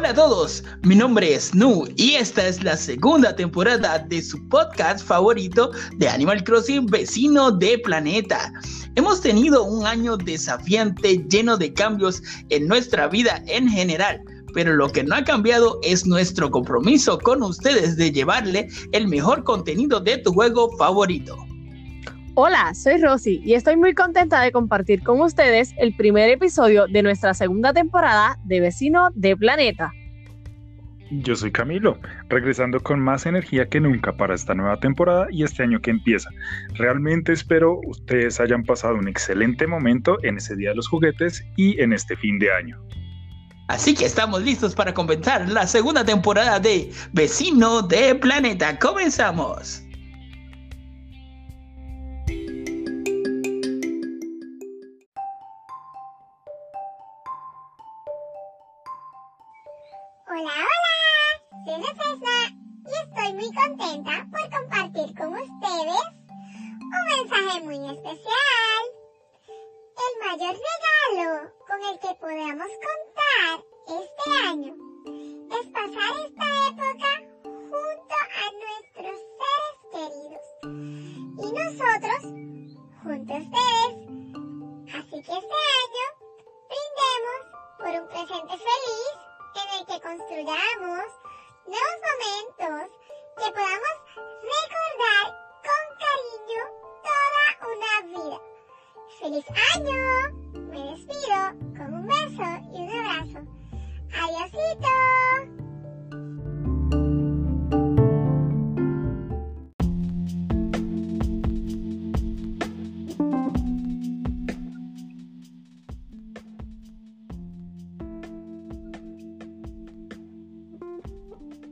Hola a todos, mi nombre es Nu y esta es la segunda temporada de su podcast favorito de Animal Crossing Vecino de Planeta. Hemos tenido un año desafiante lleno de cambios en nuestra vida en general, pero lo que no ha cambiado es nuestro compromiso con ustedes de llevarle el mejor contenido de tu juego favorito. Hola, soy Rosy y estoy muy contenta de compartir con ustedes el primer episodio de nuestra segunda temporada de Vecino de Planeta. Yo soy Camilo, regresando con más energía que nunca para esta nueva temporada y este año que empieza. Realmente espero ustedes hayan pasado un excelente momento en ese Día de los Juguetes y en este fin de año. Así que estamos listos para comenzar la segunda temporada de Vecino de Planeta. ¡Comenzamos!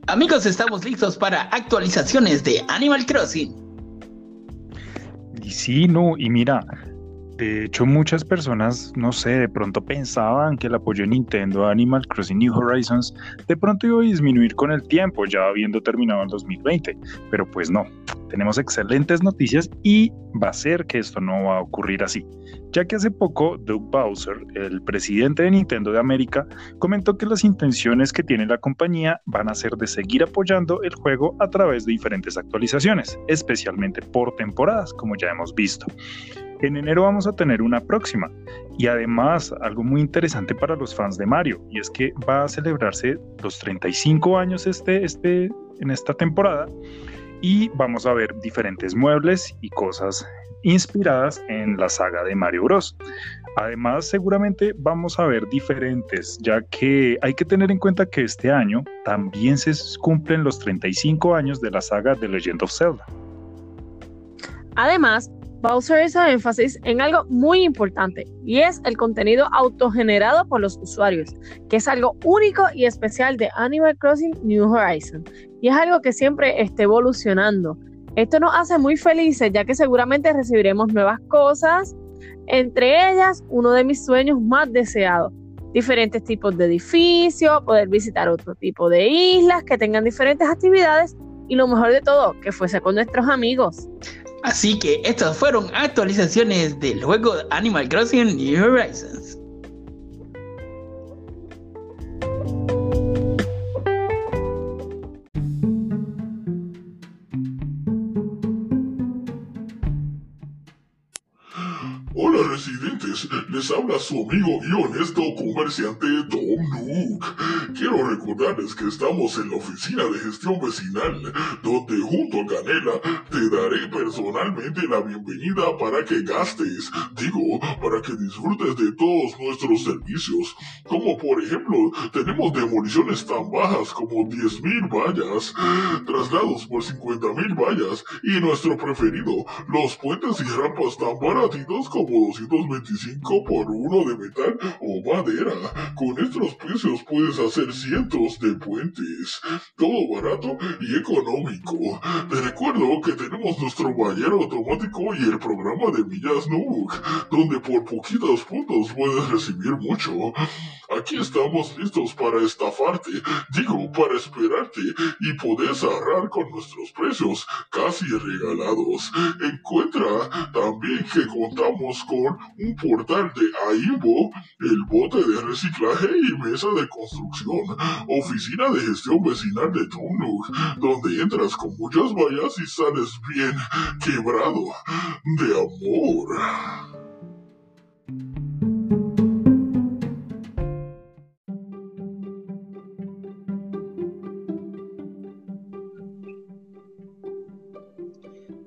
Amigos, estamos listos para actualizaciones de Animal Crossing. Y sí, no, y mira, de hecho muchas personas, no sé, de pronto pensaban que el apoyo de Nintendo a Animal Crossing New Horizons de pronto iba a disminuir con el tiempo, ya habiendo terminado el 2020, pero pues no, tenemos excelentes noticias y va a ser que esto no va a ocurrir así, ya que hace poco Doug Bowser, el presidente de Nintendo de América, comentó que las intenciones que tiene la compañía van a ser de seguir apoyando el juego a través de diferentes actualizaciones, especialmente por temporadas, como ya hemos visto. En enero vamos a tener una próxima y además algo muy interesante para los fans de Mario y es que va a celebrarse los 35 años este, este, en esta temporada y vamos a ver diferentes muebles y cosas inspiradas en la saga de Mario Bros. Además, seguramente vamos a ver diferentes, ya que hay que tener en cuenta que este año también se cumplen los 35 años de la saga de Legend of Zelda. Además, Bowser hizo énfasis en algo muy importante y es el contenido autogenerado por los usuarios, que es algo único y especial de Animal Crossing New Horizons y es algo que siempre está evolucionando. Esto nos hace muy felices ya que seguramente recibiremos nuevas cosas, entre ellas uno de mis sueños más deseados, diferentes tipos de edificios, poder visitar otro tipo de islas que tengan diferentes actividades y lo mejor de todo, que fuese con nuestros amigos. Así que estas fueron actualizaciones del juego Animal Crossing New Horizons. Les habla su amigo y honesto comerciante Tom Nook. Quiero recordarles que estamos en la oficina de gestión vecinal, donde junto a Canela te daré personalmente la bienvenida para que gastes, digo, para que disfrutes de todos nuestros servicios, como por ejemplo, tenemos demoliciones tan bajas como 10.000 vallas, traslados por 50.000 vallas y nuestro preferido, los puentes y rampas tan baratitos como 225 por uno de metal o madera. Con estos precios puedes hacer cientos de puentes. Todo barato y económico. Te recuerdo que tenemos nuestro ballero automático y el programa de millas Nook, donde por poquitos puntos puedes recibir mucho. Aquí estamos listos para estafarte, digo, para esperarte y podés ahorrar con nuestros precios casi regalados. Encuentra también que contamos con un portal de AIMBO, el bote de reciclaje y mesa de construcción, oficina de gestión vecinal de Tonuk, donde entras con muchas vallas y sales bien quebrado de amor.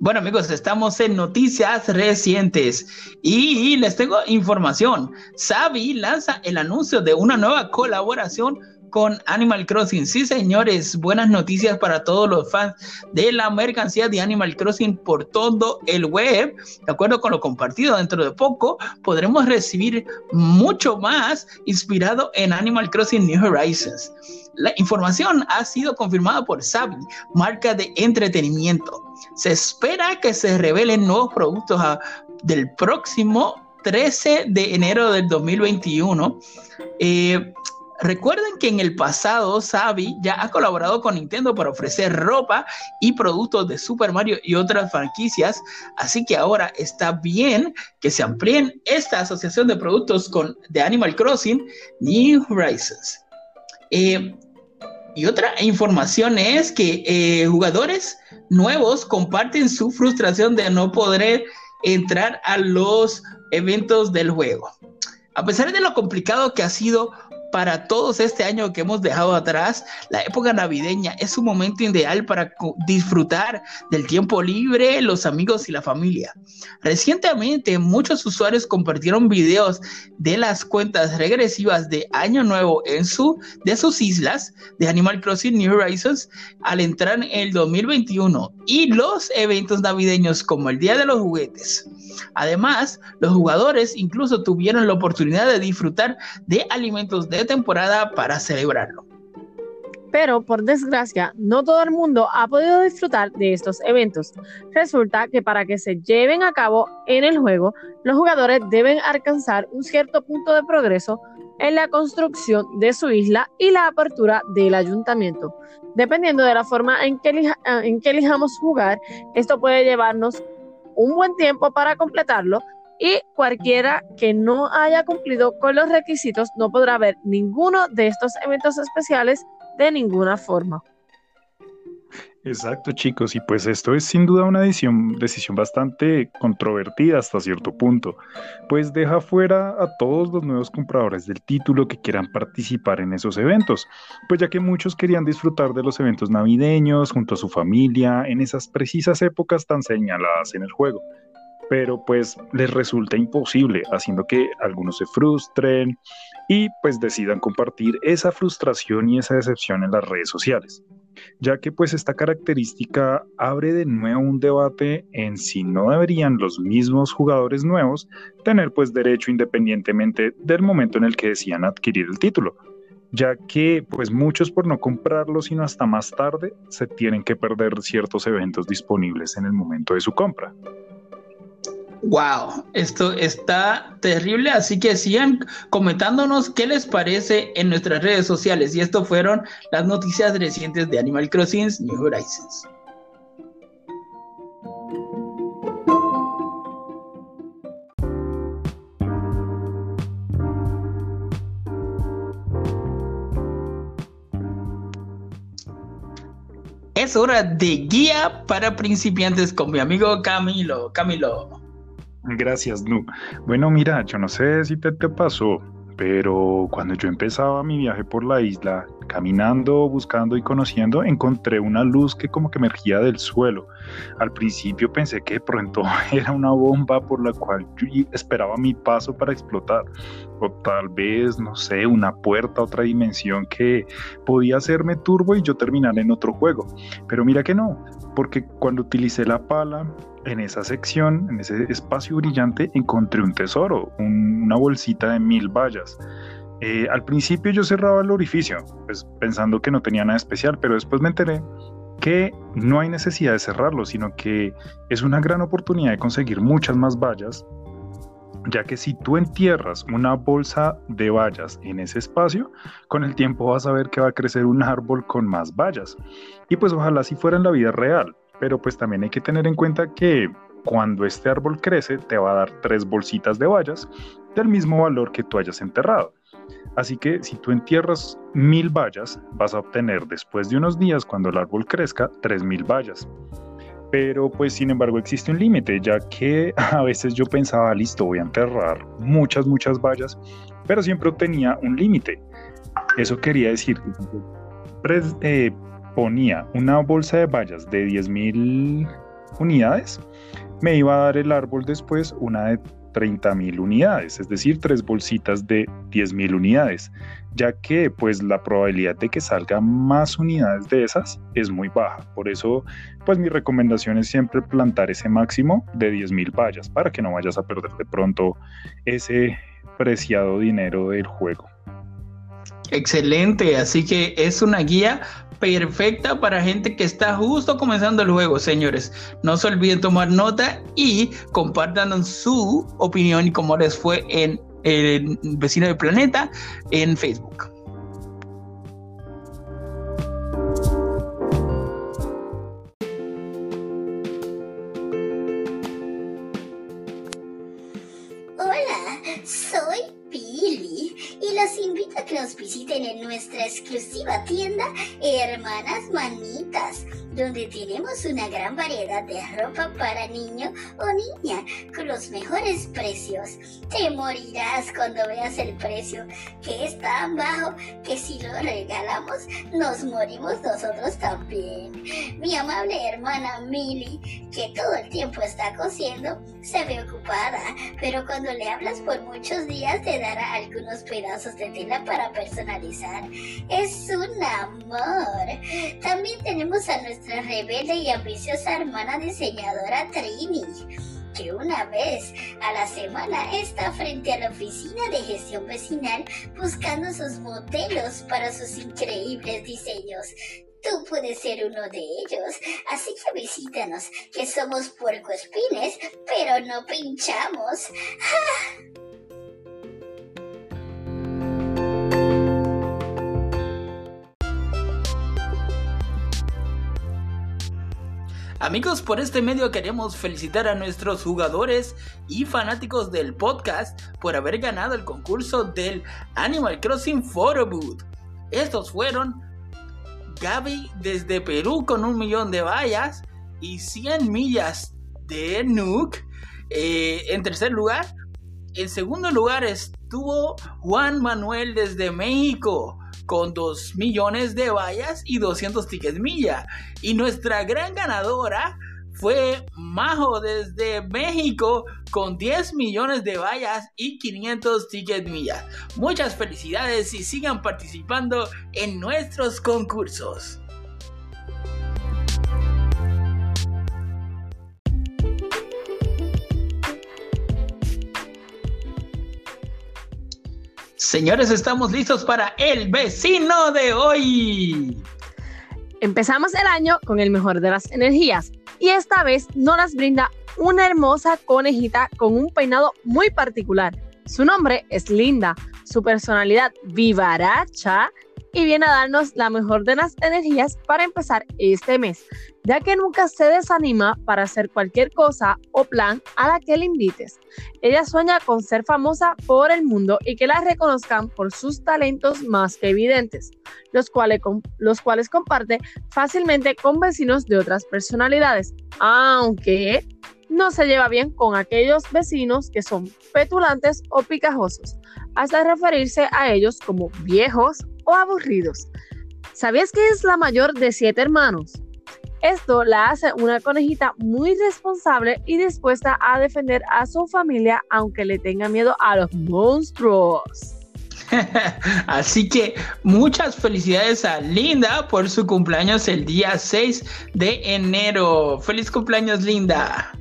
Bueno amigos, estamos en noticias recientes y les tengo información. Savi lanza el anuncio de una nueva colaboración con Animal Crossing. Sí, señores, buenas noticias para todos los fans de la mercancía de Animal Crossing por todo el web. De acuerdo con lo compartido, dentro de poco podremos recibir mucho más inspirado en Animal Crossing New Horizons. La información ha sido confirmada por Sabi, marca de entretenimiento. Se espera que se revelen nuevos productos del próximo 13 de enero del 2021. Eh, recuerden que en el pasado Sabi ya ha colaborado con Nintendo para ofrecer ropa y productos de Super Mario y otras franquicias, así que ahora está bien que se amplíen esta asociación de productos con de Animal Crossing New Horizons. Eh, y otra información es que eh, jugadores nuevos comparten su frustración de no poder entrar a los eventos del juego. A pesar de lo complicado que ha sido para todos este año que hemos dejado atrás, la época navideña es un momento ideal para disfrutar del tiempo libre, los amigos y la familia. Recientemente, muchos usuarios compartieron videos de las cuentas regresivas de Año Nuevo en su, de sus islas de Animal Crossing New Horizons al entrar en el 2021 y los eventos navideños como el Día de los Juguetes. Además, los jugadores incluso tuvieron la oportunidad de disfrutar de alimentos de temporada para celebrarlo. Pero por desgracia, no todo el mundo ha podido disfrutar de estos eventos. Resulta que para que se lleven a cabo en el juego, los jugadores deben alcanzar un cierto punto de progreso en la construcción de su isla y la apertura del ayuntamiento. Dependiendo de la forma en que, que elijamos jugar, esto puede llevarnos un buen tiempo para completarlo y cualquiera que no haya cumplido con los requisitos no podrá ver ninguno de estos eventos especiales de ninguna forma. Exacto, chicos, y pues esto es sin duda una decisión, decisión bastante controvertida hasta cierto punto, pues deja fuera a todos los nuevos compradores del título que quieran participar en esos eventos, pues ya que muchos querían disfrutar de los eventos navideños junto a su familia en esas precisas épocas tan señaladas en el juego pero pues les resulta imposible, haciendo que algunos se frustren y pues decidan compartir esa frustración y esa decepción en las redes sociales, ya que pues esta característica abre de nuevo un debate en si no deberían los mismos jugadores nuevos tener pues derecho independientemente del momento en el que decían adquirir el título, ya que pues muchos por no comprarlo sino hasta más tarde se tienen que perder ciertos eventos disponibles en el momento de su compra. Wow, esto está terrible, así que sigan comentándonos qué les parece en nuestras redes sociales. Y esto fueron las noticias recientes de Animal Crossing New Horizons. Es hora de guía para principiantes con mi amigo Camilo. Camilo. Gracias, Nu. Bueno, mira, yo no sé si te, pasó, pero cuando yo empezaba mi viaje por la isla, caminando, buscando y conociendo, encontré una luz que como que emergía del suelo. Al principio pensé que pronto era una bomba por la cual yo esperaba mi paso para explotar, o tal vez, no sé, una puerta, otra dimensión que podía hacerme turbo y yo terminar en otro juego. Pero mira que no, porque cuando utilicé la pala, en esa sección, en ese espacio brillante, encontré un tesoro, una bolsita de mil vallas. Eh, al principio yo cerraba el orificio, pues pensando que no tenía nada especial, pero después me enteré que no hay necesidad de cerrarlo, sino que es una gran oportunidad de conseguir muchas más vallas ya que si tú entierras una bolsa de vallas en ese espacio, con el tiempo vas a ver que va a crecer un árbol con más vallas. Y pues ojalá si fuera en la vida real, pero pues también hay que tener en cuenta que cuando este árbol crece te va a dar tres bolsitas de vallas del mismo valor que tú hayas enterrado. Así que si tú entierras mil vallas, vas a obtener después de unos días, cuando el árbol crezca, tres mil vallas. Pero pues sin embargo existe un límite, ya que a veces yo pensaba, listo, voy a enterrar muchas, muchas vallas, pero siempre obtenía un límite. Eso quería decir que eh, ponía una bolsa de vallas de 10.000 unidades, me iba a dar el árbol después una de 30.000 unidades, es decir, tres bolsitas de 10.000 unidades, ya que pues la probabilidad de que salgan más unidades de esas es muy baja. Por eso pues mi recomendación es siempre plantar ese máximo de 10.000 vallas para que no vayas a perder de pronto ese preciado dinero del juego. Excelente, así que es una guía perfecta para gente que está justo comenzando el juego, señores. No se olviden tomar nota y compartan su opinión y cómo les fue en el vecino del planeta en Facebook. en nuestra exclusiva tienda Hermanas Manitas, donde tenemos una gran variedad de ropa para niño o niña con los mejores precios. Te morirás cuando veas el precio, que es tan bajo que si lo regalamos nos morimos nosotros también. Mi amable hermana Millie, que todo el tiempo está cosiendo, se ve ocupada, pero cuando le hablas por muchos días te dará algunos pedazos de tela para personalizar. Es un amor. También tenemos a nuestra rebelde y ambiciosa hermana diseñadora Trini que una vez a la semana está frente a la oficina de gestión vecinal buscando sus modelos para sus increíbles diseños. Tú puedes ser uno de ellos, así que visítanos, que somos puercoespines, pero no pinchamos. Amigos, por este medio queremos felicitar a nuestros jugadores y fanáticos del podcast por haber ganado el concurso del Animal Crossing Photo Booth. Estos fueron Gaby desde Perú con un millón de vallas y 100 millas de Nuke eh, en tercer lugar. En segundo lugar estuvo Juan Manuel desde México con 2 millones de vallas y 200 tickets milla. Y nuestra gran ganadora fue Majo desde México con 10 millones de vallas y 500 tickets millas. Muchas felicidades y sigan participando en nuestros concursos. Señores, estamos listos para el vecino de hoy. Empezamos el año con el mejor de las energías y esta vez nos brinda una hermosa conejita con un peinado muy particular. Su nombre es Linda, su personalidad vivaracha y viene a darnos la mejor de las energías para empezar este mes, ya que nunca se desanima para hacer cualquier cosa o plan a la que le invites. Ella sueña con ser famosa por el mundo y que la reconozcan por sus talentos más que evidentes, los cuales, los cuales comparte fácilmente con vecinos de otras personalidades, aunque no se lleva bien con aquellos vecinos que son petulantes o picajosos, hasta referirse a ellos como viejos aburridos. ¿Sabías que es la mayor de siete hermanos? Esto la hace una conejita muy responsable y dispuesta a defender a su familia aunque le tenga miedo a los monstruos. Así que muchas felicidades a Linda por su cumpleaños el día 6 de enero. Feliz cumpleaños Linda.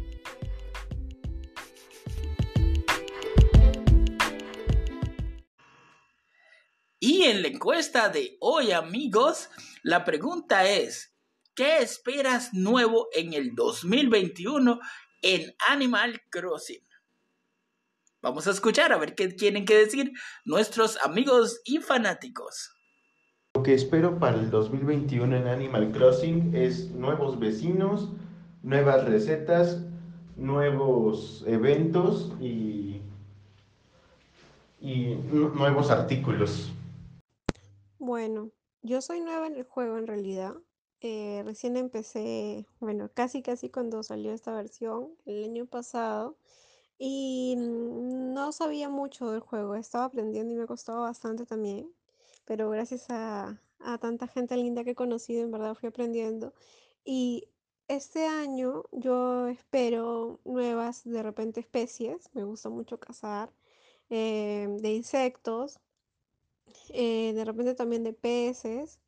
Y en la encuesta de hoy, amigos, la pregunta es, ¿qué esperas nuevo en el 2021 en Animal Crossing? Vamos a escuchar a ver qué tienen que decir nuestros amigos y fanáticos. Lo que espero para el 2021 en Animal Crossing es nuevos vecinos, nuevas recetas, nuevos eventos y, y nuevos artículos. Bueno, yo soy nueva en el juego en realidad. Eh, recién empecé, bueno, casi casi cuando salió esta versión el año pasado y no sabía mucho del juego, estaba aprendiendo y me costaba bastante también, pero gracias a, a tanta gente linda que he conocido, en verdad fui aprendiendo. Y este año yo espero nuevas, de repente, especies, me gusta mucho cazar, eh, de insectos, eh, de repente también de peces.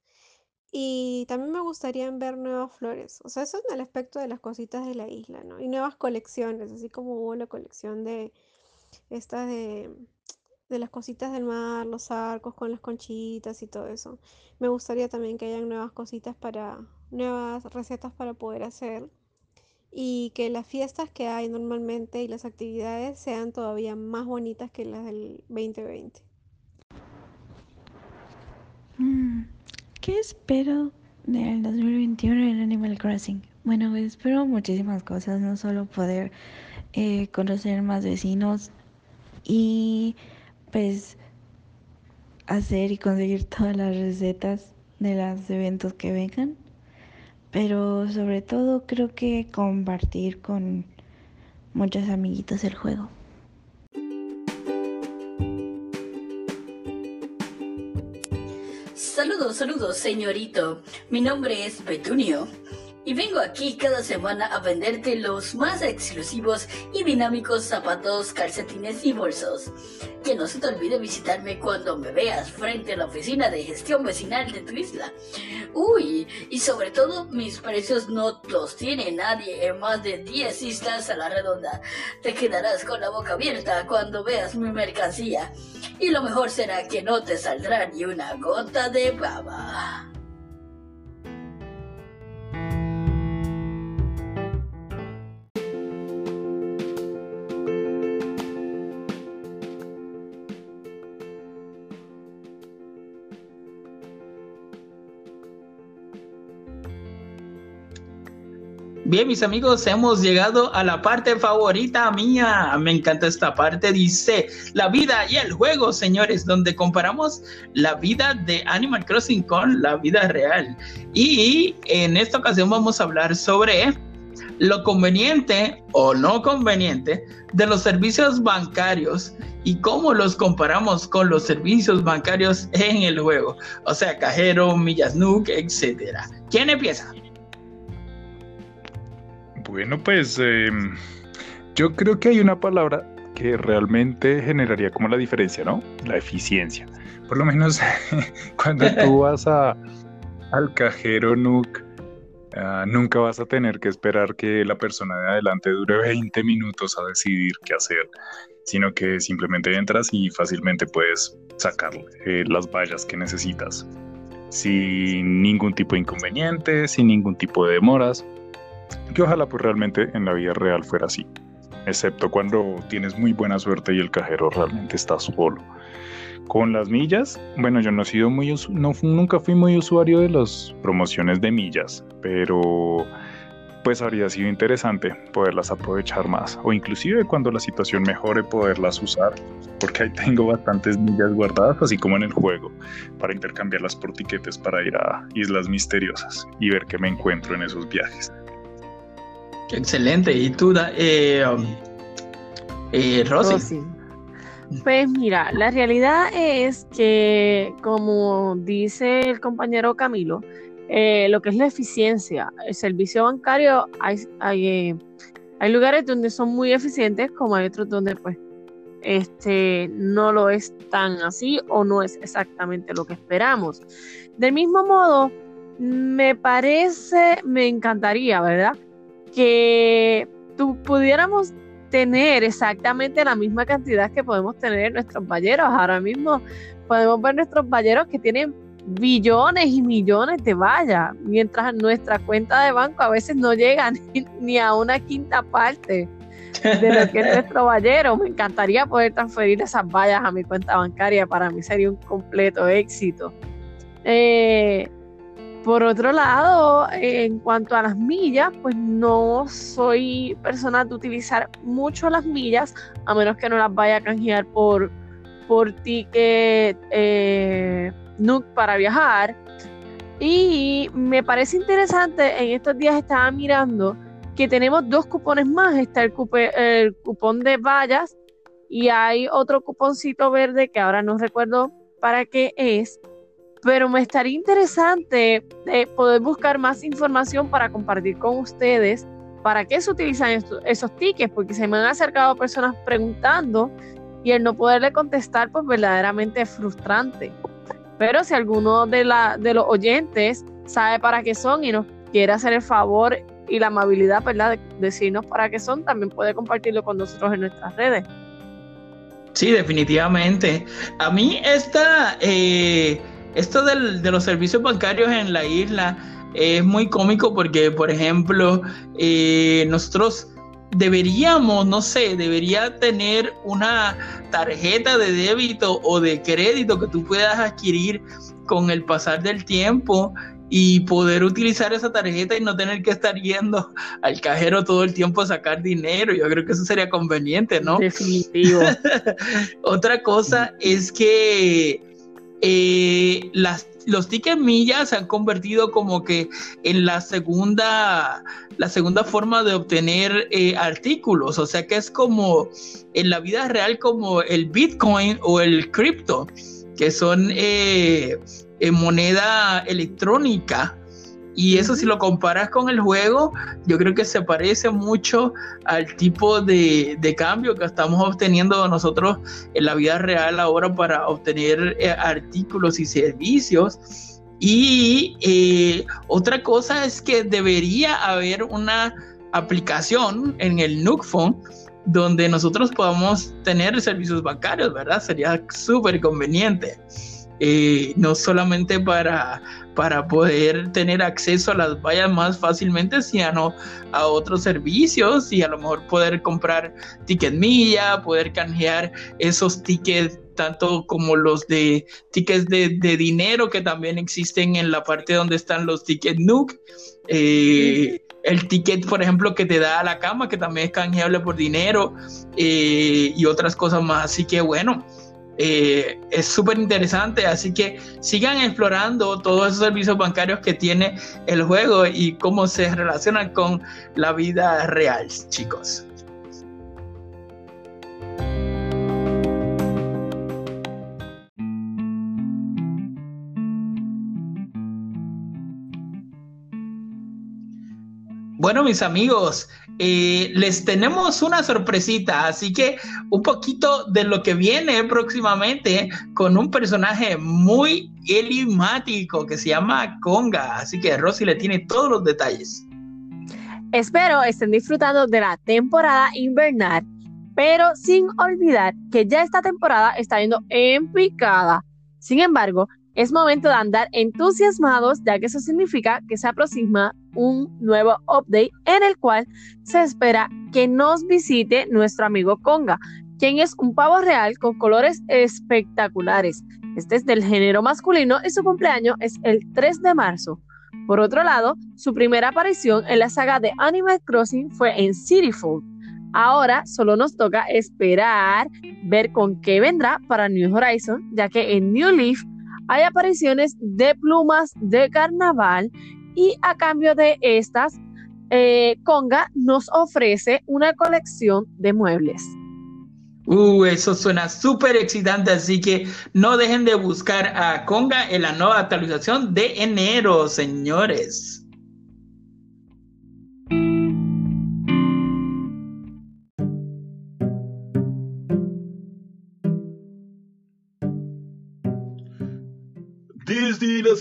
Y también me gustaría ver nuevas flores. O sea, eso en el aspecto de las cositas de la isla, ¿no? Y nuevas colecciones, así como hubo la colección de estas de, de las cositas del mar, los arcos con las conchitas y todo eso. Me gustaría también que hayan nuevas cositas para, nuevas recetas para poder hacer. Y que las fiestas que hay normalmente y las actividades sean todavía más bonitas que las del 2020. ¿Qué espero del 2021 en Animal Crossing? Bueno, espero muchísimas cosas, no solo poder eh, conocer más vecinos y pues hacer y conseguir todas las recetas de los eventos que vengan, pero sobre todo creo que compartir con muchos amiguitos el juego. Saludos, señorito. Mi nombre es Petunio. Y vengo aquí cada semana a venderte los más exclusivos y dinámicos zapatos, calcetines y bolsos. Que no se te olvide visitarme cuando me veas frente a la oficina de gestión vecinal de tu isla. Uy, y sobre todo mis precios no los tiene nadie en más de 10 islas a la redonda. Te quedarás con la boca abierta cuando veas mi mercancía. Y lo mejor será que no te saldrá ni una gota de baba. Bien, mis amigos, hemos llegado a la parte favorita mía. Me encanta esta parte. Dice la vida y el juego, señores, donde comparamos la vida de Animal Crossing con la vida real. Y en esta ocasión vamos a hablar sobre lo conveniente o no conveniente de los servicios bancarios y cómo los comparamos con los servicios bancarios en el juego. O sea, cajero, millas Nook, etcétera. ¿Quién empieza? Bueno, pues em, yo creo que hay una palabra que realmente generaría como la diferencia, ¿no? La eficiencia. Por lo menos cuando tú vas a, al cajero Nook, ah, nunca vas a tener que esperar que la persona de adelante dure 20 minutos a decidir qué hacer, sino que simplemente entras y fácilmente puedes sacar eh, las vallas que necesitas sin ningún tipo de inconveniente, sin ningún tipo de demoras que ojalá pues realmente en la vida real fuera así, excepto cuando tienes muy buena suerte y el cajero realmente está solo. Con las millas, bueno, yo no he sido muy, no, nunca fui muy usuario de las promociones de millas, pero pues habría sido interesante poderlas aprovechar más o inclusive cuando la situación mejore poderlas usar porque ahí tengo bastantes millas guardadas así como en el juego para intercambiarlas por tiquetes para ir a islas misteriosas y ver qué me encuentro en esos viajes. Excelente. ¿Y tú, eh, um, eh, Rosy? Pues mira, la realidad es que, como dice el compañero Camilo, eh, lo que es la eficiencia, el servicio bancario, hay, hay, eh, hay, lugares donde son muy eficientes, como hay otros donde pues este no lo es tan así o no es exactamente lo que esperamos. Del mismo modo, me parece, me encantaría, ¿verdad? Que tú pudiéramos tener exactamente la misma cantidad que podemos tener en nuestros balleros. Ahora mismo podemos ver nuestros balleros que tienen billones y millones de vallas, mientras nuestra cuenta de banco a veces no llega ni, a una quinta parte de lo que es nuestro ballero. Me encantaría poder transferir esas vallas a mi cuenta bancaria. Para mí sería un completo éxito. Eh, por otro lado, en cuanto a las millas, pues no soy persona de utilizar mucho las millas, a menos que no las vaya a canjear por, por ticket eh, NUC para viajar. Y me parece interesante, en estos días estaba mirando que tenemos dos cupones más. Está el, el cupón de vallas y hay otro cuponcito verde que ahora no recuerdo para qué es pero me estaría interesante eh, poder buscar más información para compartir con ustedes para qué se utilizan esos tickets, porque se me han acercado personas preguntando y el no poderle contestar, pues verdaderamente es frustrante. Pero si alguno de, la, de los oyentes sabe para qué son y nos quiere hacer el favor y la amabilidad, ¿verdad?, de decirnos para qué son, también puede compartirlo con nosotros en nuestras redes. Sí, definitivamente. A mí esta... Eh esto de los servicios bancarios en la isla es muy cómico porque, por ejemplo, eh, nosotros deberíamos, no sé, debería tener una tarjeta de débito o de crédito que tú puedas adquirir con el pasar del tiempo y poder utilizar esa tarjeta y no tener que estar yendo al cajero todo el tiempo a sacar dinero. Yo creo que eso sería conveniente, ¿no? Definitivo. Otra cosa es que eh, los tickets millas se han convertido como que en la segunda, la segunda forma de obtener eh, artículos, o sea que es como en la vida real como el Bitcoin o el cripto, que son eh, moneda electrónica y eso si lo comparas con el juego, yo creo que se parece mucho al tipo de, cambio que estamos obteniendo nosotros en la vida real ahora para obtener eh, artículos y servicios. Y eh, otra cosa es que debería haber una aplicación en el Nook Phone donde nosotros podamos tener servicios bancarios, ¿verdad? Sería súper conveniente. Eh, no solamente para, para poder tener acceso a las vallas más fácilmente, sino a otros servicios y a lo mejor poder comprar ticket milla, poder canjear esos tickets tanto como los de tickets de, dinero que también existen en la parte donde están los tickets NUC. Eh, el ticket, por ejemplo, que te da a la cama, que también es canjeable por dinero eh, y otras cosas más. Así que bueno, eh, es súper interesante, así que sigan explorando todos esos servicios bancarios que tiene el juego y cómo se relacionan con la vida real, chicos. Bueno, mis amigos, eh, les tenemos una sorpresita, así que un poquito de lo que viene próximamente con un personaje muy enigmático que se llama Conga. Así que Rosy le tiene todos los detalles. Espero estén disfrutando de la temporada invernal, pero sin olvidar que ya esta temporada está yendo en picada. Sin embargo, es momento de andar entusiasmados ya que eso significa que se aproxima un nuevo update en el cual se espera que nos visite nuestro amigo Conga, quien es un pavo real con colores espectaculares. Este es del género masculino y su cumpleaños es el 3 de marzo. Por otro lado, su primera aparición en la saga de Animal Crossing fue en Cityfold. Ahora solo nos toca esperar ver con qué vendrá para New Horizon, ya que en New Leaf hay apariciones de plumas de carnaval y a cambio de estas, eh, Conga nos ofrece una colección de muebles. Uh, eso suena súper excitante, así que no dejen de buscar a Conga en la nueva actualización de enero, señores.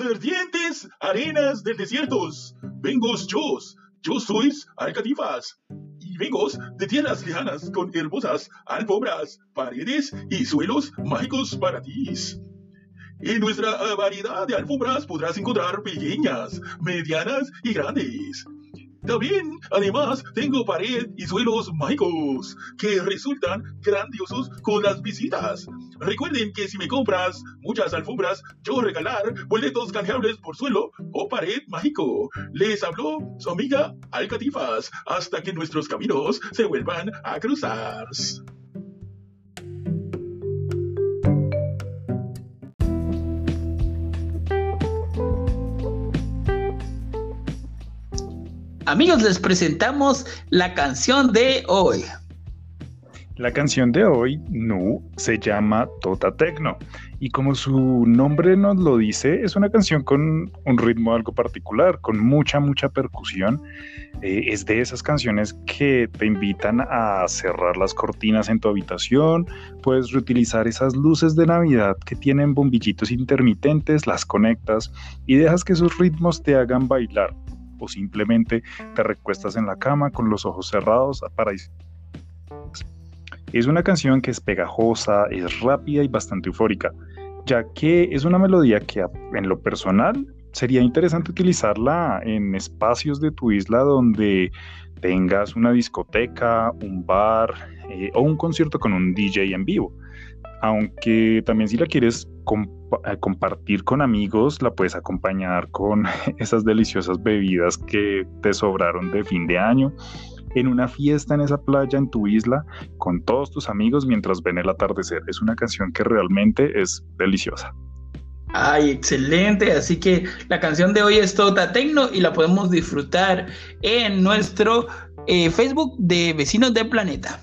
Ardientes arenas del desiertos, vengo yo, yo sois Alcatifas, y vengo de tierras lejanas con hermosas alfombras, paredes y suelos mágicos para ti. En nuestra variedad de alfombras podrás encontrar pequeñas, medianas y grandes. También, además, tengo pared y suelos mágicos que resultan grandiosos con las visitas. Recuerden que si me compras muchas alfombras, yo regalar boletos canjeables por suelo o pared mágico. Les habló su amiga Alcatifas hasta que nuestros caminos se vuelvan a cruzar. Amigos, les presentamos la canción de hoy. La canción de hoy, Nu, se llama Tota Tecno y como su nombre nos lo dice, es una canción con un ritmo algo particular, con mucha, mucha percusión. Eh, es de esas canciones que te invitan a cerrar las cortinas en tu habitación, puedes reutilizar esas luces de Navidad que tienen bombillitos intermitentes, las conectas y dejas que esos ritmos te hagan bailar o simplemente te recuestas en la cama con los ojos cerrados para es una canción que es pegajosa, es rápida y bastante eufórica, ya que es una melodía que en lo personal sería interesante utilizarla en espacios de tu isla donde tengas una discoteca, un bar eh, o un concierto con un DJ en vivo. Aunque también si la quieres eh, compartir con amigos, la puedes acompañar con esas deliciosas bebidas que te sobraron de fin de año, en una fiesta en esa playa en tu isla, con todos tus amigos mientras ven el atardecer. Es una canción que realmente es deliciosa. Ay, excelente. Así que la canción de hoy es Tota Tecno y la podemos disfrutar en nuestro eh, Facebook de Vecinos del Planeta.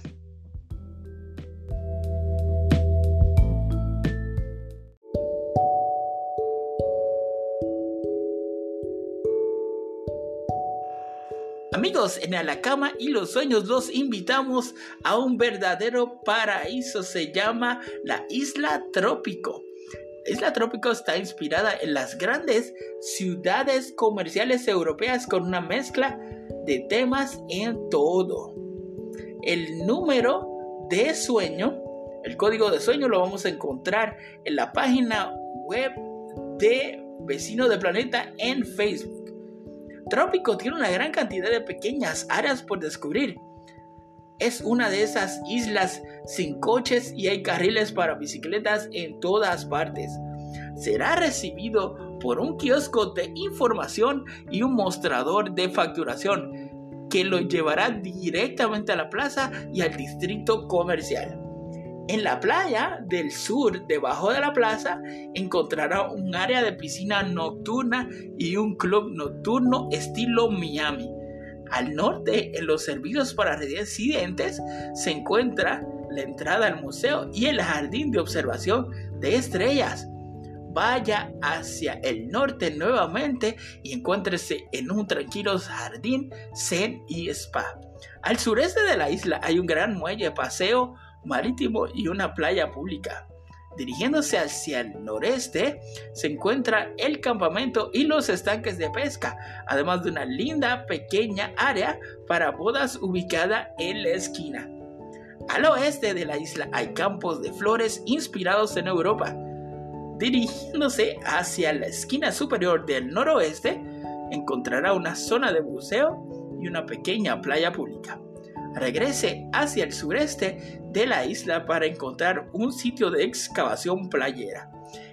Amigos, en la cama y los sueños los invitamos a un verdadero paraíso. Se llama la Isla Trópico. La Isla Trópico está inspirada en las grandes ciudades comerciales europeas con una mezcla de temas en todo. El número de sueño, el código de sueño lo vamos a encontrar en la página web de Vecino de Planeta en Facebook. Trópico tiene una gran cantidad de pequeñas áreas por descubrir. Es una de esas islas sin coches y hay carriles para bicicletas en todas partes. Será recibido por un kiosco de información y un mostrador de facturación que lo llevará directamente a la plaza y al distrito comercial. En la playa del sur, debajo de la plaza, encontrará un área de piscina nocturna y un club nocturno estilo Miami. Al norte, en los servicios para residentes, se encuentra la entrada al museo y el jardín de observación de estrellas. Vaya hacia el norte nuevamente y encuéntrese en un tranquilo jardín, zen y spa. Al sureste de la isla hay un gran muelle paseo marítimo y una playa pública. Dirigiéndose hacia el noreste se encuentra el campamento y los estanques de pesca, además de una linda pequeña área para bodas ubicada en la esquina. Al oeste de la isla hay campos de flores inspirados en Europa. Dirigiéndose hacia la esquina superior del noroeste, encontrará una zona de buceo y una pequeña playa pública regrese hacia el sureste de la isla para encontrar un sitio de excavación playera.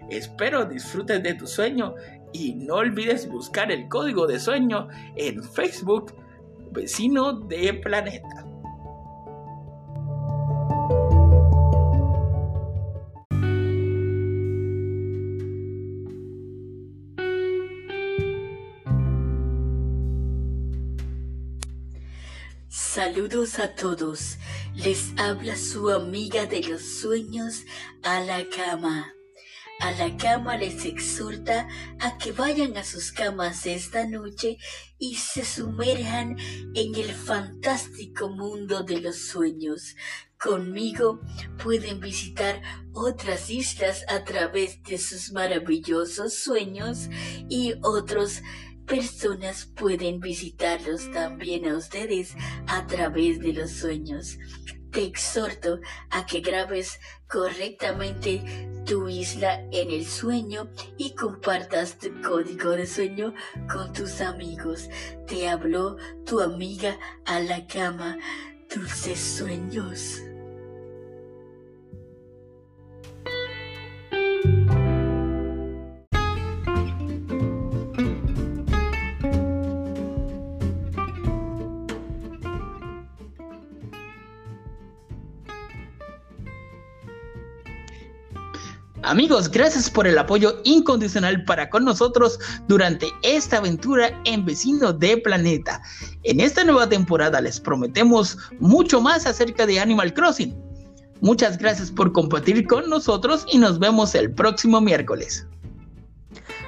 Espero disfrutes de tu sueño y no olvides buscar el código de sueño en Facebook Vecino de Planeta. Saludos a todos. Les habla su amiga de los sueños a la cama. A la cama les exhorta a que vayan a sus camas esta noche y se sumerjan en el fantástico mundo de los sueños. Conmigo pueden visitar otras islas a través de sus maravillosos sueños y otros personas pueden visitarlos también a ustedes a través de los sueños. te exhorto a que grabes correctamente tu isla en el sueño y compartas tu código de sueño con tus amigos. Te habló tu amiga a la cama. Dulces sueños. Amigos, gracias por el apoyo incondicional para con nosotros durante esta aventura en Vecino de Planeta. En esta nueva temporada les prometemos mucho más acerca de Animal Crossing. Muchas gracias por compartir con nosotros y nos vemos el próximo miércoles.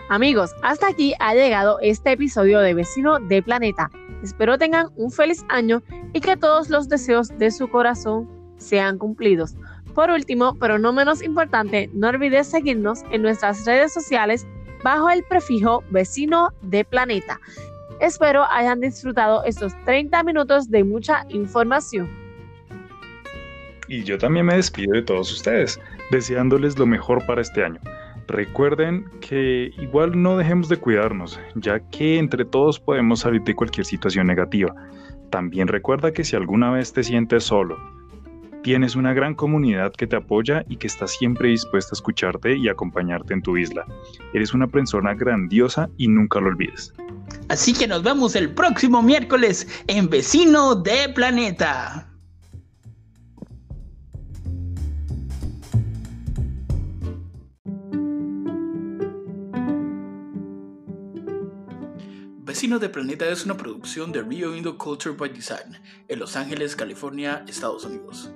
Amigos, hasta aquí ha llegado este episodio de Vecino de Planeta. Espero tengan un feliz año y que todos los deseos de su corazón sean cumplidos. Por último, pero no menos importante, no olvides seguirnos en nuestras redes sociales bajo el prefijo vecino de planeta. Espero hayan disfrutado estos 30 minutos de mucha información. Y yo también me despido de todos ustedes, deseándoles lo mejor para este año. Recuerden que igual no dejemos de cuidarnos, ya que entre todos podemos salir de cualquier situación negativa. También recuerda que si alguna vez te sientes solo, Tienes una gran comunidad que te apoya y que está siempre dispuesta a escucharte y acompañarte en tu isla. Eres una persona grandiosa y nunca lo olvides. Así que nos vemos el próximo miércoles en Vecino de Planeta. Vecino de Planeta es una producción de Rio Indo Culture by Design en Los Ángeles, California, Estados Unidos.